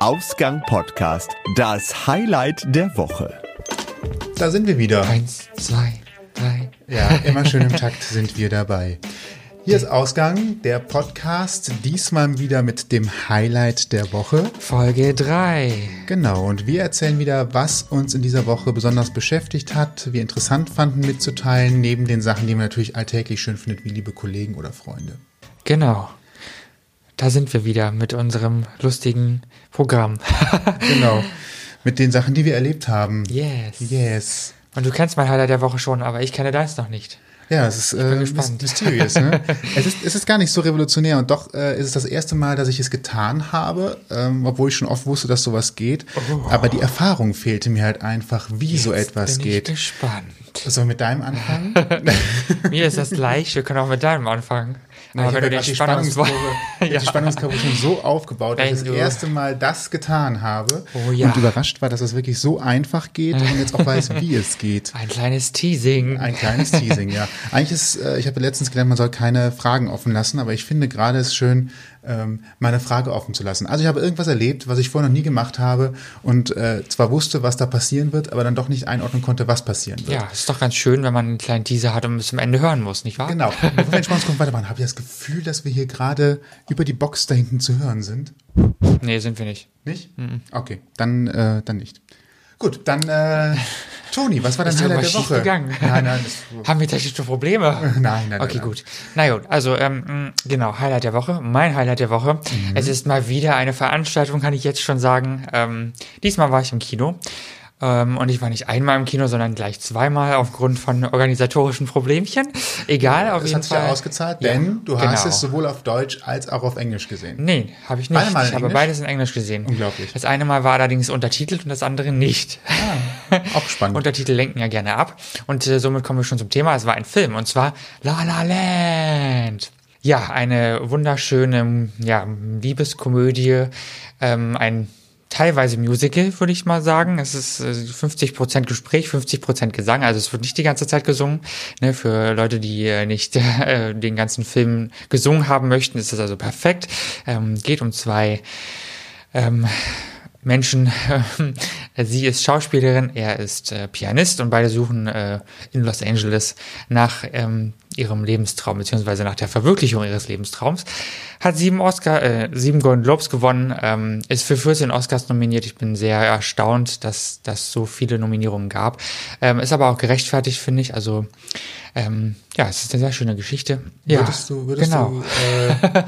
Ausgang Podcast, das Highlight der Woche. Da sind wir wieder. Eins, zwei, drei. Ja, immer schön im Takt sind wir dabei. Hier ist Ausgang, der Podcast, diesmal wieder mit dem Highlight der Woche. Folge drei. Genau, und wir erzählen wieder, was uns in dieser Woche besonders beschäftigt hat, wir interessant fanden mitzuteilen, neben den Sachen, die man natürlich alltäglich schön findet, wie liebe Kollegen oder Freunde. Genau. Da sind wir wieder mit unserem lustigen Programm. Genau, mit den Sachen, die wir erlebt haben. yes. Yes. Und du kennst mein Highlight der Woche schon, aber ich kenne deins noch nicht. Ja, es ist äh, mysterious. Ne? es, ist, es ist gar nicht so revolutionär und doch äh, ist es das erste Mal, dass ich es getan habe, ähm, obwohl ich schon oft wusste, dass sowas geht. Aber die Erfahrung fehlte mir halt einfach, wie so etwas Bin geht. Ich gespannt. Sollen wir mit deinem anfangen? Mir ist das gleich, wir können auch mit deinem anfangen. Na, aber ich wenn habe du den die Spannungskurve, hab die Spannungskurve schon so aufgebaut, dass ich das erste Mal das getan habe Oh ja. und überrascht war, dass es wirklich so einfach geht und jetzt auch weiß, wie es geht. Ein kleines Teasing. Ein kleines Teasing, ja. Eigentlich ist, äh, ich habe letztens gelernt, man soll keine Fragen offen lassen, aber ich finde gerade es schön, ähm, meine Frage offen zu lassen. Also ich habe irgendwas erlebt, was ich vorher noch nie gemacht habe und äh, zwar wusste, was da passieren wird, aber dann doch nicht einordnen konnte, was passieren wird. ja, ist doch ganz schön, wenn man einen kleinen Teaser hat und bis zum Ende hören muss, nicht wahr? Genau. Bevor wir in Spannungskurve weitermachen, habe ich das Gefühl, dass wir hier gerade über die Box da hinten zu hören sind. Nee, sind wir nicht. Nicht? Okay, dann, äh, dann nicht. Gut, dann äh, Toni, was war dein Highlight der Woche? schiefgegangen? Nein, nein, das, Haben wir technische Probleme? nein, nein, nein. Okay, nein. gut. Na gut, also ähm, mh, genau, Highlight der Woche. Mein Highlight der Woche. Mhm. Es ist mal wieder eine Veranstaltung, kann ich jetzt schon sagen. Ähm, diesmal war ich im Kino. Ähm, und ich war nicht einmal im Kino, sondern gleich zweimal aufgrund von organisatorischen Problemchen. Egal, auf Das jeden hat sich Fall. ja ausgezahlt, Ja, denn du hast genau. es sowohl auf Deutsch als auch auf Englisch gesehen. Nee, habe ich nicht. Beide mal in ich habe Englisch? beides in Englisch gesehen. Unglaublich. Das eine Mal war allerdings untertitelt und das andere nicht. Auch spannend. Untertitel lenken ja gerne ab. Und äh, somit kommen wir schon zum Thema. Es war ein Film und zwar La La Land. Ja, eine wunderschöne ja, Liebeskomödie, ähm, ein teilweise Musical, würde ich mal sagen. Es ist äh, 50% Gespräch, 50% Gesang, also es wird nicht die ganze Zeit gesungen. Ne, für Leute, die äh, nicht äh, den ganzen Film gesungen haben möchten, ist das also perfekt. Ähm, geht um zwei ähm, Menschen. Sie ist Schauspielerin, er ist äh, Pianist und beide suchen äh, in Los Angeles nach ähm, ihrem Lebenstraum beziehungsweise nach der Verwirklichung ihres Lebenstraums. Hat sieben Oscar, äh, sieben Golden Globes gewonnen, ähm, ist für 14 Oscars nominiert. Ich bin sehr erstaunt, dass dass so viele Nominierungen gab. Ähm, ist aber auch gerechtfertigt, finde ich. Also ähm, ja, es ist eine sehr schöne Geschichte. Ja, Würdest du, würdest genau. du, äh,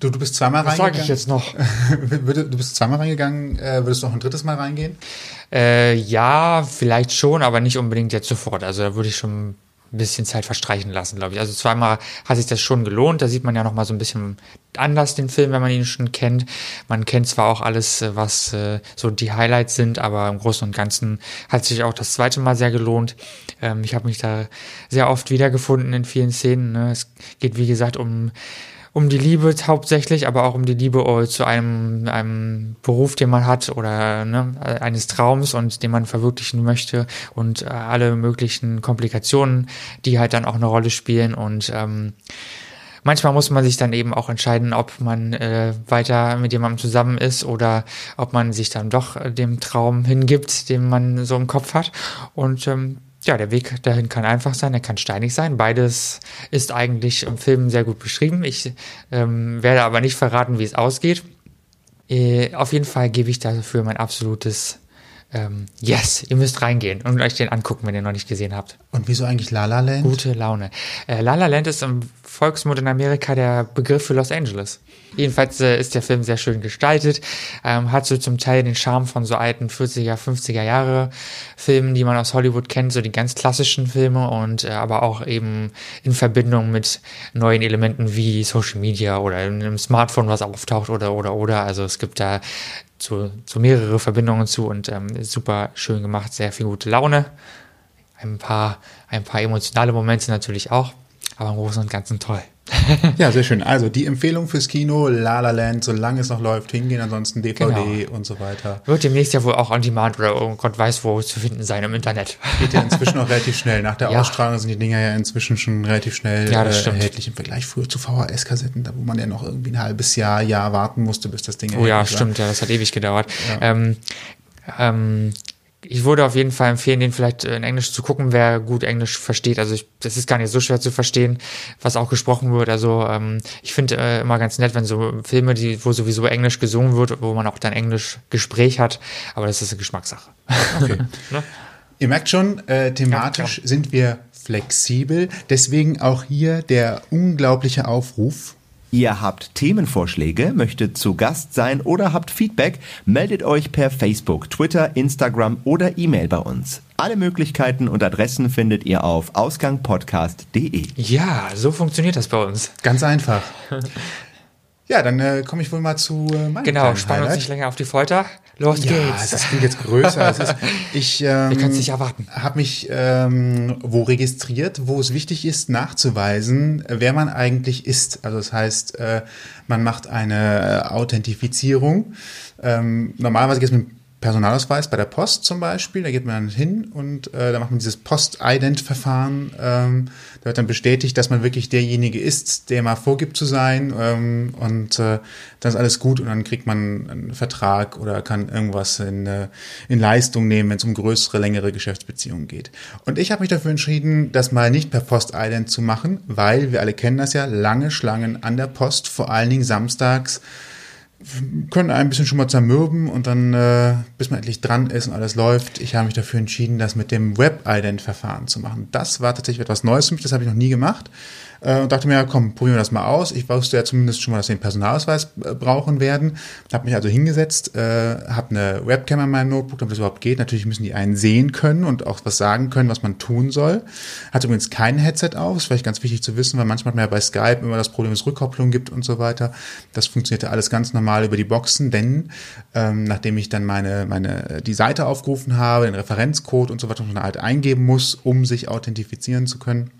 du, du bist zweimal Was reingegangen. sage ich jetzt noch? Du bist zweimal reingegangen, äh, würdest du noch ein drittes Mal reingehen? Äh, ja, vielleicht schon, aber nicht unbedingt jetzt sofort. Also da würde ich schon ein bisschen Zeit verstreichen lassen, glaube ich. Also zweimal hat sich das schon gelohnt. Da sieht man ja noch mal so ein bisschen anders den Film, wenn man ihn schon kennt. Man kennt zwar auch alles, äh, was äh, so die Highlights sind, aber im Großen und Ganzen hat sich auch das zweite Mal sehr gelohnt. Ähm, ich habe mich da sehr oft wiedergefunden in vielen Szenen. Ne? Es geht, wie gesagt, um um die Liebe hauptsächlich, aber auch um die Liebe äh, zu einem, einem Beruf, den man hat oder ne, eines Traums und den man verwirklichen möchte und äh, alle möglichen Komplikationen, die halt dann auch eine Rolle spielen und ähm, manchmal muss man sich dann eben auch entscheiden, ob man äh, weiter mit jemandem zusammen ist oder ob man sich dann doch äh, dem Traum hingibt, den man so im Kopf hat und ähm, ja, der Weg dahin kann einfach sein, er kann steinig sein. Beides ist eigentlich im Film sehr gut beschrieben. Ich ähm, werde aber nicht verraten, wie es ausgeht. Äh, auf jeden Fall gebe ich dafür mein absolutes ähm, Yes. Ihr müsst reingehen und euch den angucken, wenn ihr noch nicht gesehen habt. Und wieso eigentlich La La Land? Gute Laune. Äh, La La Land ist im Volksmund in Amerika der Begriff für Los Angeles. Jedenfalls äh, ist der Film sehr schön gestaltet, ähm, hat so zum Teil den Charme von so alten 40er, 50er Jahre Filmen, die man aus Hollywood kennt, so die ganz klassischen Filme und äh, aber auch eben in Verbindung mit neuen Elementen wie Social Media oder einem Smartphone, was auftaucht oder oder oder. Also es gibt da so, so mehrere Verbindungen zu und ähm, super schön gemacht, sehr viel gute Laune. Ein paar, ein paar emotionale Momente natürlich auch, aber im Großen und Ganzen toll. ja, sehr schön. Also die Empfehlung fürs Kino, La La Land, solange es noch läuft, hingehen, ansonsten DVD genau. und so weiter. Wird demnächst ja wohl auch on demand oder oh Gott weiß wo zu finden sein im Internet. Geht ja inzwischen auch relativ schnell. Nach der ja. Ausstrahlung sind die Dinger ja inzwischen schon relativ schnell ja, äh, erhältlich im Vergleich früher zu VHS-Kassetten, wo man ja noch irgendwie ein halbes Jahr, Jahr warten musste, bis das Ding Oh ja, stimmt, ja, das hat ewig gedauert. Ja. Ähm, ähm, ich würde auf jeden Fall empfehlen, den vielleicht in Englisch zu gucken, wer gut Englisch versteht. Also ich, das ist gar nicht so schwer zu verstehen, was auch gesprochen wird. Also ähm, ich finde äh, immer ganz nett, wenn so Filme, die, wo sowieso Englisch gesungen wird, wo man auch dann Englisch Gespräch hat. Aber das ist eine Geschmackssache. Okay. ne? Ihr merkt schon, äh, thematisch ja, sind wir flexibel. Deswegen auch hier der unglaubliche Aufruf Ihr habt Themenvorschläge, möchtet zu Gast sein oder habt Feedback, meldet euch per Facebook, Twitter, Instagram oder E-Mail bei uns. Alle Möglichkeiten und Adressen findet ihr auf ausgangpodcast.de. Ja, so funktioniert das bei uns. Ganz einfach. Ja, dann äh, komme ich wohl mal zu äh, meinem Genau, spannen uns nicht länger auf die Folter. Los ja, geht's. Das klingt jetzt größer. ist, ich ähm, Wir nicht erwarten. habe mich ähm, wo registriert, wo es wichtig ist, nachzuweisen, wer man eigentlich ist. Also das heißt, äh, man macht eine Authentifizierung. Ähm, normalerweise geht es mit Personalausweis bei der Post zum Beispiel, da geht man dann hin und äh, da macht man dieses Post-Ident-Verfahren. Ähm, da wird dann bestätigt, dass man wirklich derjenige ist, der mal vorgibt zu sein ähm, und äh, dann ist alles gut und dann kriegt man einen Vertrag oder kann irgendwas in, äh, in Leistung nehmen, wenn es um größere, längere Geschäftsbeziehungen geht. Und ich habe mich dafür entschieden, das mal nicht per Post-Ident zu machen, weil wir alle kennen das ja, lange Schlangen an der Post, vor allen Dingen samstags, können ein bisschen schon mal zermürben und dann, äh, bis man endlich dran ist und alles läuft. Ich habe mich dafür entschieden, das mit dem Web-Ident-Verfahren zu machen. Das war tatsächlich etwas Neues für mich, das habe ich noch nie gemacht äh, und dachte mir, komm, probieren wir das mal aus. Ich wusste ja zumindest schon mal, dass wir den Personalausweis äh, brauchen werden. Habe mich also hingesetzt, äh, habe eine Webcam in meinem Notebook, damit das überhaupt geht. Natürlich müssen die einen sehen können und auch was sagen können, was man tun soll. Hatte übrigens kein Headset auf, ist vielleicht ganz wichtig zu wissen, weil manchmal hat man ja bei Skype immer das Problem, dass es Rückkopplung gibt und so weiter. Das funktionierte alles ganz normal über die Boxen, denn ähm, nachdem ich dann meine, meine, die Seite aufgerufen habe, den Referenzcode und so weiter, man halt eingeben muss, um sich authentifizieren zu können,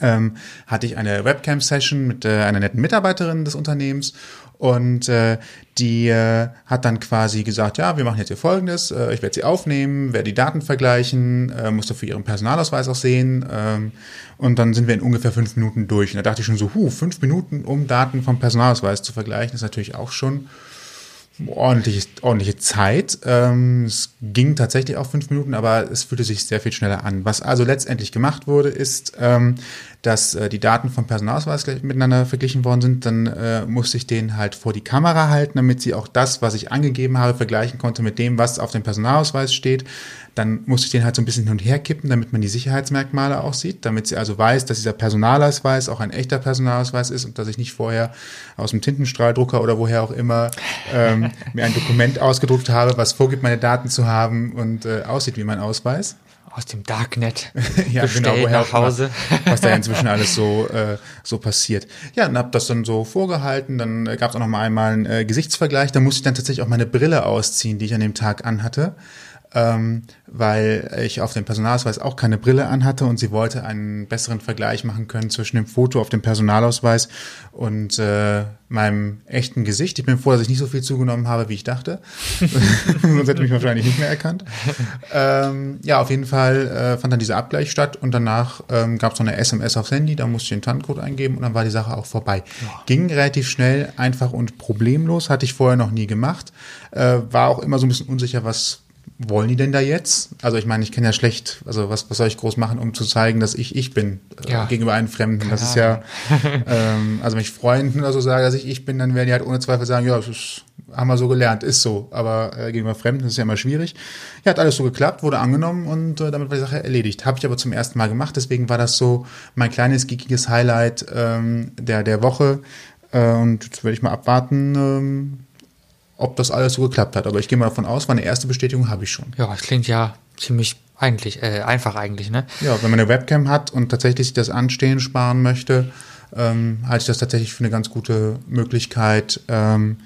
ähm, hatte ich eine Webcam-Session mit äh, einer netten Mitarbeiterin des Unternehmens und äh, die äh, hat dann quasi gesagt, ja, wir machen jetzt hier Folgendes, äh, ich werde sie aufnehmen, werde die Daten vergleichen, äh, muss dafür ihren Personalausweis auch sehen ähm, und dann sind wir in ungefähr fünf Minuten durch. Und da dachte ich schon so, huh, fünf Minuten, um Daten vom Personalausweis zu vergleichen, ist natürlich auch schon ordentliche, ordentliche Zeit. Ähm, es ging tatsächlich auch fünf Minuten, aber es fühlte sich sehr viel schneller an. Was also letztendlich gemacht wurde, ist, ähm, dass äh, die Daten vom Personalausweis miteinander verglichen worden sind. Dann äh, musste ich den halt vor die Kamera halten, damit sie auch das, was ich angegeben habe, vergleichen konnte mit dem, was auf dem Personalausweis steht. Dann musste ich den halt so ein bisschen hin und her kippen, damit man die Sicherheitsmerkmale auch sieht, damit sie also weiß, dass dieser Personalausweis auch ein echter Personalausweis ist und dass ich nicht vorher aus dem Tintenstrahldrucker oder woher auch immer ähm, mir ein Dokument ausgedruckt habe, was vorgibt, meine Daten zu haben und äh, aussieht wie mein Ausweis aus dem Darknet ja, bestellt genau, nach Hause. was da inzwischen alles so, äh, so passiert. Ja, und habe das dann so vorgehalten. Dann äh, gab es auch noch mal einmal einen äh, Gesichtsvergleich. Da musste ich dann tatsächlich auch meine Brille ausziehen, die ich an dem Tag anhatte ähm, weil ich auf dem Personalausweis auch keine Brille anhatte und sie wollte einen besseren Vergleich machen können zwischen dem Foto auf dem Personalausweis und äh, meinem echten Gesicht. Ich bin froh, dass ich nicht so viel zugenommen habe, wie ich dachte. Sonst hätte mich wahrscheinlich nicht mehr erkannt. Ähm, ja, auf jeden Fall äh, fand dann dieser Abgleich statt und danach ähm, gab es noch eine SMS aufs Handy, da musste ich den TAN-Code eingeben und dann war die Sache auch vorbei. Ja. Ging relativ schnell, einfach und problemlos, hatte ich vorher noch nie gemacht. Äh, war auch immer so ein bisschen unsicher, was wollen die denn da jetzt? Also ich meine, ich kenne ja schlecht, also was, was soll ich groß machen, um zu zeigen, dass ich ich bin äh, ja. gegenüber einem Fremden. Das ist ja, ähm, also wenn ich Freunden oder so sage, dass ich ich bin, dann werden die halt ohne Zweifel sagen, ja, das ist, haben wir so gelernt, ist so. Aber äh, gegenüber Fremden ist ja immer schwierig. Ja, hat alles so geklappt, wurde angenommen und äh, damit war die Sache erledigt. Habe ich aber zum ersten Mal gemacht, deswegen war das so mein kleines geekiges Highlight ähm, der, der Woche. Äh, und jetzt werde ich mal abwarten, ähm, ob das alles so geklappt hat. Aber ich gehe mal davon aus, meine erste Bestätigung habe ich schon. Ja, das klingt ja ziemlich eigentlich, äh, einfach eigentlich, ne? Ja, wenn man eine Webcam hat und tatsächlich sich das Anstehen sparen möchte, ähm, halte ich das tatsächlich für eine ganz gute Möglichkeit, ähm,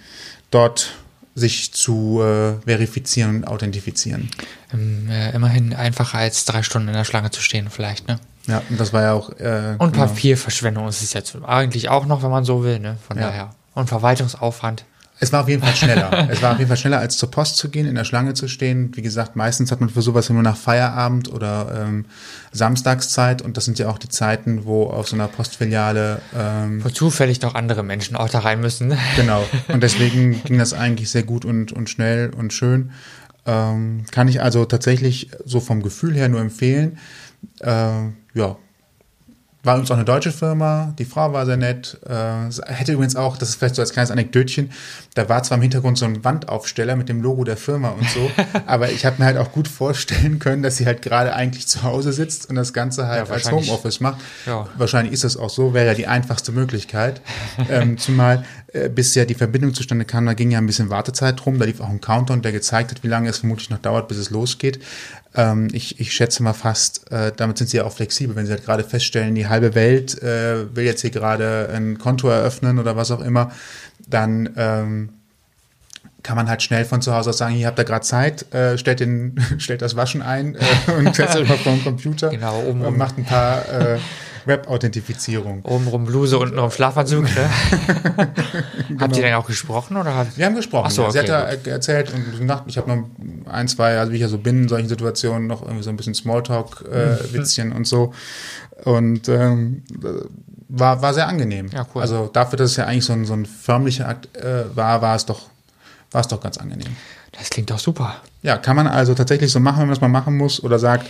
dort sich zu äh, verifizieren und authentifizieren. Ähm, äh, immerhin einfacher als drei Stunden in der Schlange zu stehen, vielleicht, ne? Ja, und das war ja auch. Äh, Und genau. Papierverschwendung ist es jetzt eigentlich auch noch, wenn man so will, ne? Von Ja. daher. Und Verwaltungsaufwand. Es war auf jeden Fall schneller. es war auf jeden Fall schneller, als zur Post zu gehen, in der Schlange zu stehen. Wie gesagt, meistens hat man für sowas ja nur nach Feierabend oder ähm, Samstagszeit. Und das sind ja auch die Zeiten, wo auf so einer Postfiliale ähm, Wo zufällig noch andere Menschen auch da rein müssen. Genau. Und deswegen ging das eigentlich sehr gut und, und schnell und schön. Ähm, kann ich also tatsächlich so vom Gefühl her nur empfehlen. Äh, ja. War übrigens auch eine deutsche Firma, die Frau war sehr nett. Äh, hätte übrigens auch, das ist vielleicht so als kleines Anekdötchen, da war zwar im Hintergrund so ein Wandaufsteller mit dem Logo der Firma und so, aber ich habe mir halt auch gut vorstellen können, dass sie halt gerade eigentlich zu Hause sitzt und das Ganze halt Ja, als. Homeoffice macht. Ja. Wahrscheinlich ist das auch so, wäre ja die einfachste Möglichkeit. ähm, zumal äh, bis ja die Verbindung zustande kam, da ging ja ein bisschen Wartezeit rum. Da lief auch ein Countdown, der gezeigt hat, wie lange es vermutlich noch dauert, bis es losgeht. Ähm, ich, ich schätze mal fast, äh, damit sind sie ja auch flexibel, wenn sie halt gerade feststellen, die halbe Welt äh, will jetzt hier gerade ein Konto eröffnen oder was auch immer, dann ähm, kann man halt schnell von zu Hause aus sagen, hier habt ihr gerade Zeit, äh, stellt, den, stellt das Waschen ein äh, und setzt euch mal vor den Computer Genau, oben und macht ein paar äh, Web-Authentifizierung. Obenrum Bluse, untenrum Schlafanzug, ne? Habt ihr denn auch gesprochen oder habt Wir haben gesprochen. Ach so, ja. Sie okay, hat da erzählt und gesagt, ich habe noch ein, zwei, also wie ich ja so bin in solchen Situationen, noch irgendwie so ein bisschen Smalltalk-Witzchen und so. Und ähm, war, war sehr angenehm. Ja, cool. Also dafür, dass es ja eigentlich so ein, so ein förmlicher Akt äh, war, war es doch, war es doch ganz angenehm. Das klingt doch super. Ja, kann man also tatsächlich so machen, wenn man das mal machen muss oder sagt,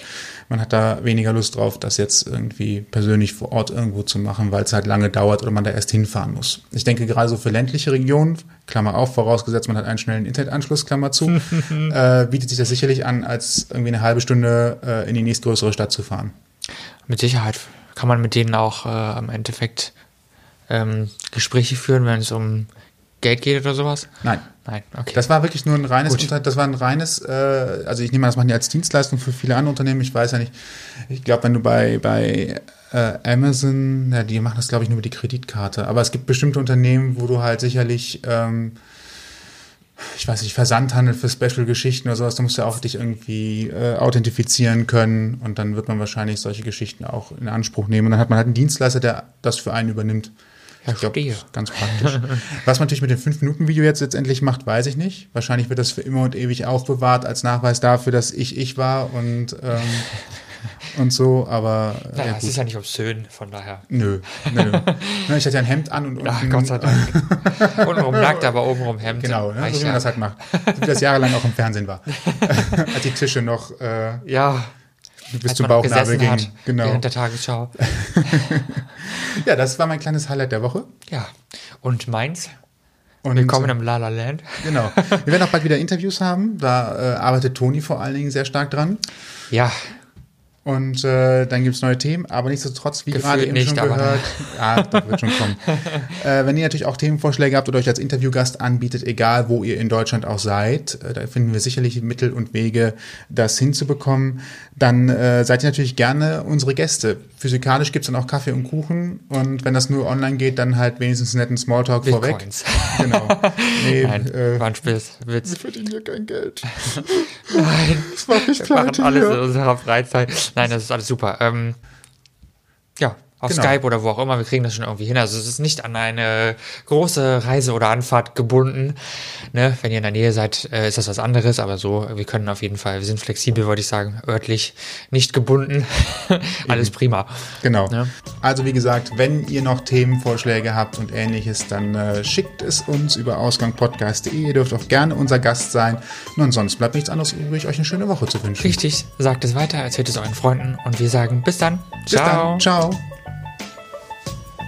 man hat da weniger Lust drauf, das jetzt irgendwie persönlich vor Ort irgendwo zu machen, weil es halt lange dauert oder man da erst hinfahren muss. Ich denke gerade so für ländliche Regionen, Klammer auf, vorausgesetzt man hat einen schnellen Internetanschluss, Klammer zu, äh, bietet sich das sicherlich an, als irgendwie eine halbe Stunde äh, in die nächstgrößere Stadt zu fahren. Mit Sicherheit kann man mit denen auch äh, im Endeffekt ähm, Gespräche führen, wenn es um Geld geht oder sowas. Nein. Nein, okay. Das war wirklich nur ein reines, Gut. Das war ein reines, äh, also ich nehme an, das machen die als Dienstleistung für viele andere Unternehmen. Ich weiß ja nicht. Ich glaube, wenn du bei, bei äh, Amazon, ja, die machen das, glaube ich, nur über die Kreditkarte. Aber es gibt bestimmte Unternehmen, wo du halt sicherlich, ähm, ich weiß nicht, Versandhandel für Special-Geschichten oder sowas, da musst du auch dich irgendwie äh, authentifizieren können und dann wird man wahrscheinlich solche Geschichten auch in Anspruch nehmen. Und dann hat man halt einen Dienstleister, der das für einen übernimmt. Ich glaube, Verstehe. ganz praktisch. Was man natürlich mit dem 5-Minuten-Video jetzt letztendlich macht, weiß ich nicht. Wahrscheinlich wird das für immer und ewig aufbewahrt als Nachweis dafür, dass ich ich war und, ähm, und so, aber äh, naja, ja, es ist ja nicht obszön, von daher. Nö, nö, nö. Ich hatte ja ein Hemd an und Ach, unten- Gott sei Dank. Untenrum nackt, aber obenrum Hemd. Genau, ne, so wie man das halt macht. So wie das jahrelang auch im Fernsehen war. Als die Tische noch äh, ja, bis zum Bauchnabel gingen. hat Genau. während der Tagesschau. Ja, das war mein kleines Highlight der Woche. Ja, und meins? Und, Willkommen im La La Land. Genau. Wir werden auch bald wieder Interviews haben. Da äh, arbeitet Toni vor allen Dingen sehr stark dran. Ja, Und äh, dann gibt's neue Themen, aber nichtsdestotrotz, wie gerade eben nicht, schon gehört, ja, das wird schon kommen. äh, wenn ihr natürlich auch Themenvorschläge habt oder euch als Interviewgast anbietet, egal wo ihr in Deutschland auch seid, äh, da finden wir sicherlich Mittel und Wege, das hinzubekommen, dann äh, seid ihr natürlich gerne unsere Gäste. Physikalisch gibt's dann auch Kaffee und Kuchen und wenn das nur online geht, dann halt wenigstens einen netten Smalltalk vorweg. Bitcoins. Genau. Nee, Nein, äh, war ein Spiß, Witz. wir verdienen hier kein Geld. Nein, Das macht mich wir machen alles hier. in unserer Freizeit. Nein, das ist alles super. Ähm, ja, auf Genau. Skype oder wo auch immer, wir kriegen das schon irgendwie hin. Also es ist nicht an eine große Reise oder Anfahrt gebunden. Ne? Wenn ihr in der Nähe seid, äh, ist das was anderes, aber so, wir können auf jeden Fall, wir sind flexibel, wollte ich sagen, örtlich nicht gebunden. alles prima. Genau. Ja. Also wie gesagt, wenn ihr noch Themenvorschläge habt und ähnliches, dann äh, schickt es uns über ausgangpodcast.de. Ihr dürft auch gerne unser Gast sein. Und ansonsten bleibt nichts anderes übrig, euch eine schöne Woche zu wünschen. Richtig, sagt es weiter, erzählt es euren Freunden und wir sagen bis dann. Bis dann. Ciao.